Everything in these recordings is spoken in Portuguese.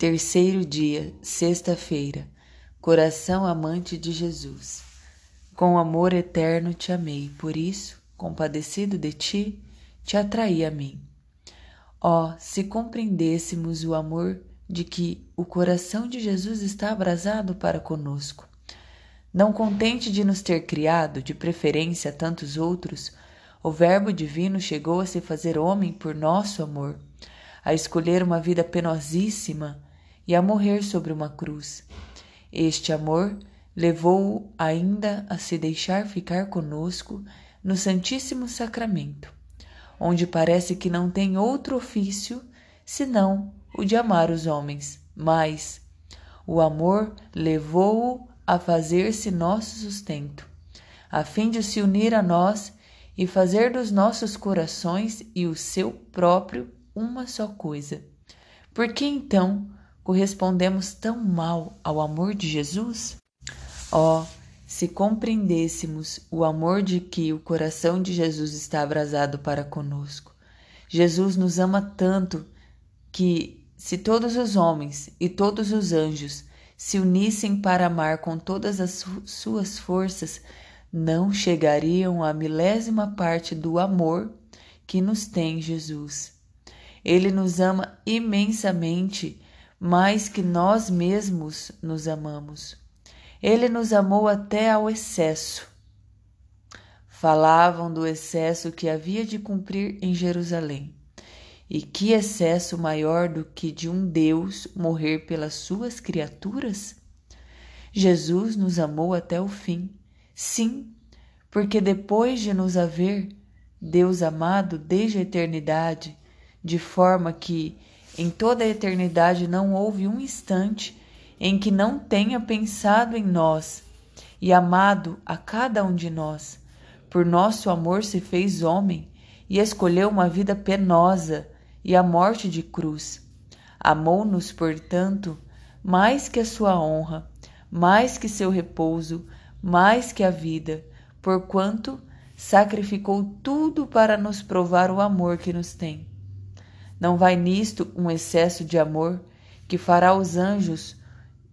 Terceiro dia, sexta-feira. Coração amante de Jesus. Com amor eterno te amei, por isso, compadecido de ti, te atraí a mim. Ó, oh, se compreendêssemos o amor de que o coração de Jesus está abrasado para conosco. Não contente de nos ter criado, de preferência a tantos outros, o Verbo divino chegou a se fazer homem por nosso amor, a escolher uma vida penosíssima e a morrer sobre uma cruz. Este amor levou-o ainda a se deixar ficar conosco no Santíssimo Sacramento, onde parece que não tem outro ofício senão o de amar os homens, mas o amor levou-o a fazer-se nosso sustento, a fim de se unir a nós e fazer dos nossos corações e o seu próprio uma só coisa. Por que então correspondemos tão mal ao amor de Jesus? Oh, se compreendêssemos o amor de que o coração de Jesus está abrasado para conosco. Jesus nos ama tanto que, se todos os homens e todos os anjos se unissem para amar com todas as suas forças, não chegariam à milésima parte do amor que nos tem Jesus. Ele nos ama imensamente mais que nós mesmos nos amamos. Ele nos amou até ao excesso. Falavam do excesso que havia de cumprir em Jerusalém. E que excesso maior do que de um Deus morrer pelas suas criaturas? Jesus nos amou até o fim. Sim, porque depois de nos haver Deus amado desde a eternidade, de forma que em toda a eternidade não houve um instante em que não tenha pensado em nós e amado a cada um de nós. Por nosso amor se fez homem e escolheu uma vida penosa e a morte de cruz. Amou-nos, portanto, mais que a sua honra, mais que seu repouso, mais que a vida, porquanto sacrificou tudo para nos provar o amor que nos tem. Não vai nisto um excesso de amor que fará os anjos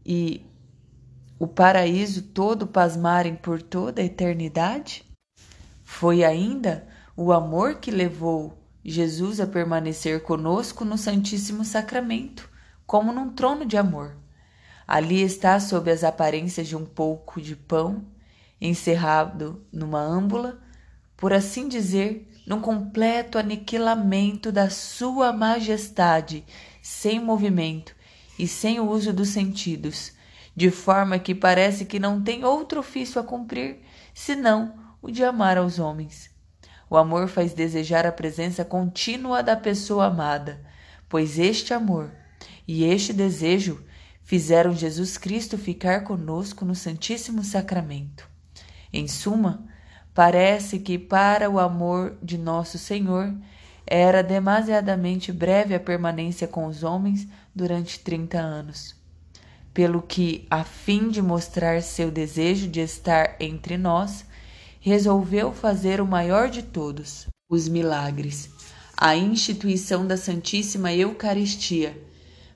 e o paraíso todo pasmarem por toda a eternidade? Foi ainda o amor que levou Jesus a permanecer conosco no Santíssimo Sacramento, como num trono de amor. Ali está, sob as aparências de um pouco de pão, encerrado numa âmbula, por assim dizer, num completo aniquilamento da Sua Majestade, sem movimento e sem o uso dos sentidos, de forma que parece que não tem outro ofício a cumprir senão o de amar aos homens. O amor faz desejar a presença contínua da pessoa amada, pois este amor e este desejo fizeram Jesus Cristo ficar conosco no Santíssimo Sacramento. Em suma, Parece que para o amor de nosso Senhor era demasiadamente breve a permanência com os homens durante trinta anos. Pelo que, a fim de mostrar seu desejo de estar entre nós, resolveu fazer o maior de todos, os milagres, a instituição da Santíssima Eucaristia.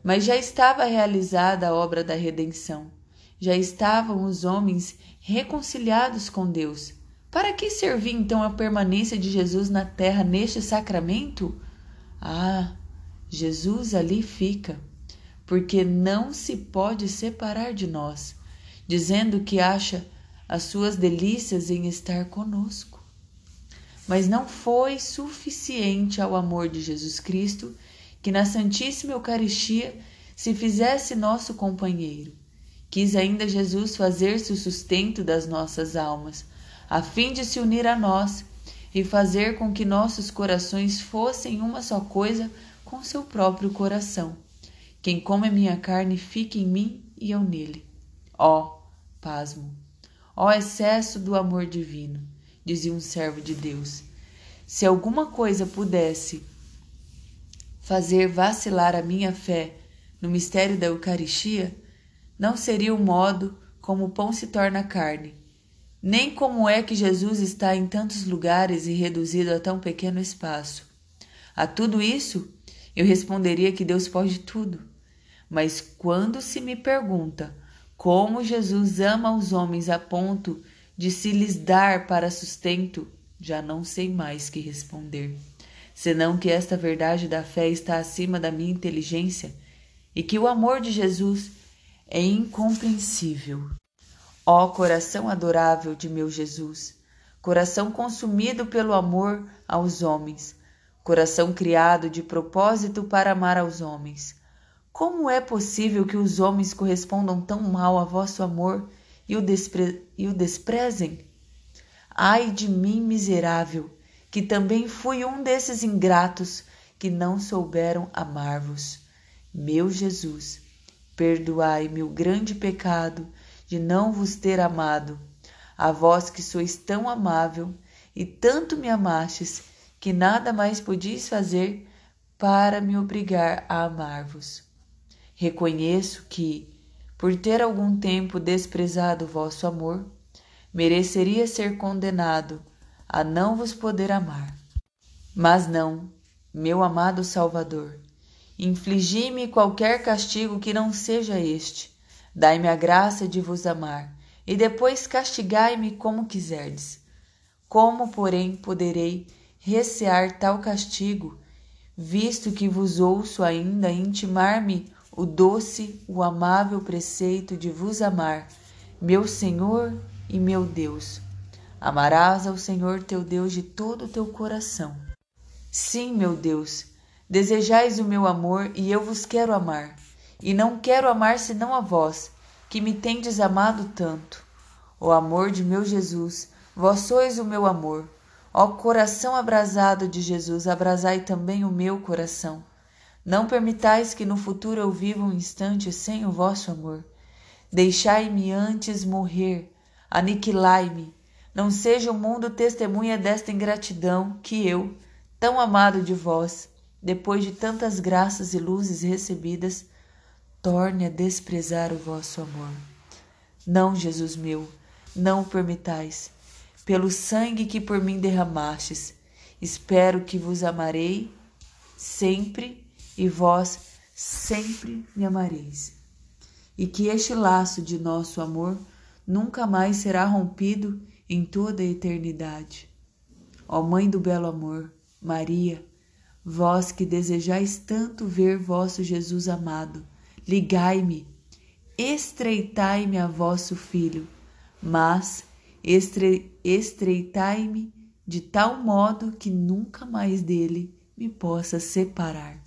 Mas já estava realizada a obra da redenção. Já estavam os homens reconciliados com Deus para que servir então a permanência de Jesus na terra neste sacramento? Ah, Jesus ali fica, porque não se pode separar de nós, dizendo que acha as suas delícias em estar conosco. Mas não foi suficiente ao amor de Jesus Cristo que na Santíssima Eucaristia se fizesse nosso companheiro. Quis ainda Jesus fazer-se o sustento das nossas almas a fim de se unir a nós e fazer com que nossos corações fossem uma só coisa com seu próprio coração. Quem come a minha carne fica em mim e eu nele. Ó, oh, pasmo! Ó oh, excesso do amor divino, dizia um servo de Deus. Se alguma coisa pudesse fazer vacilar a minha fé no mistério da Eucaristia, não seria o modo como o pão se torna carne, nem como é que Jesus está em tantos lugares e reduzido a tão pequeno espaço. A tudo isso, eu responderia que Deus pode tudo. Mas quando se me pergunta como Jesus ama os homens a ponto de se lhes dar para sustento, já não sei mais que responder, senão que esta verdade da fé está acima da minha inteligência e que o amor de Jesus é incompreensível. Ó coração adorável de meu Jesus, coração consumido pelo amor aos homens, coração criado de propósito para amar aos homens. Como é possível que os homens correspondam tão mal a vosso amor e o, despre e o desprezem? Ai de mim, miserável, que também fui um desses ingratos que não souberam amar-vos. Meu Jesus, perdoai-me o grande pecado de não vos ter amado, a vós que sois tão amável e tanto me amastes que nada mais podis fazer para me obrigar a amar-vos. Reconheço que, por ter algum tempo desprezado vosso amor, mereceria ser condenado a não vos poder amar. Mas não, meu amado Salvador, infligi-me qualquer castigo que não seja este. Dai-me a graça de vos amar, e depois castigai-me como quiserdes. Como, porém, poderei recear tal castigo, visto que vos ouço ainda intimar-me o doce, o amável preceito de vos amar, meu Senhor e meu Deus. Amarás ao Senhor teu Deus de todo o teu coração. Sim, meu Deus, desejais o meu amor e eu vos quero amar, e não quero amar senão a vós, que me tendes amado tanto. O amor de meu Jesus, vós sois o meu amor. Ó coração abrasado de Jesus, abrasai também o meu coração. Não permitais que no futuro eu viva um instante sem o vosso amor. Deixai-me antes morrer, aniquilai-me. Não seja o mundo testemunha desta ingratidão que eu, tão amado de vós, depois de tantas graças e luzes recebidas, torne a desprezar o vosso amor. Não, Jesus meu, não o permitais pelo sangue que por mim derramastes. Espero que vos amarei sempre e vós sempre me amareis. E que este laço de nosso amor nunca mais será rompido em toda a eternidade. Ó Mãe do belo amor, Maria, vós que desejais tanto ver vosso Jesus amado, ligai-me, estreitai-me a vosso Filho, mas Estre, estreitai-me de tal modo que nunca mais dele me possa separar.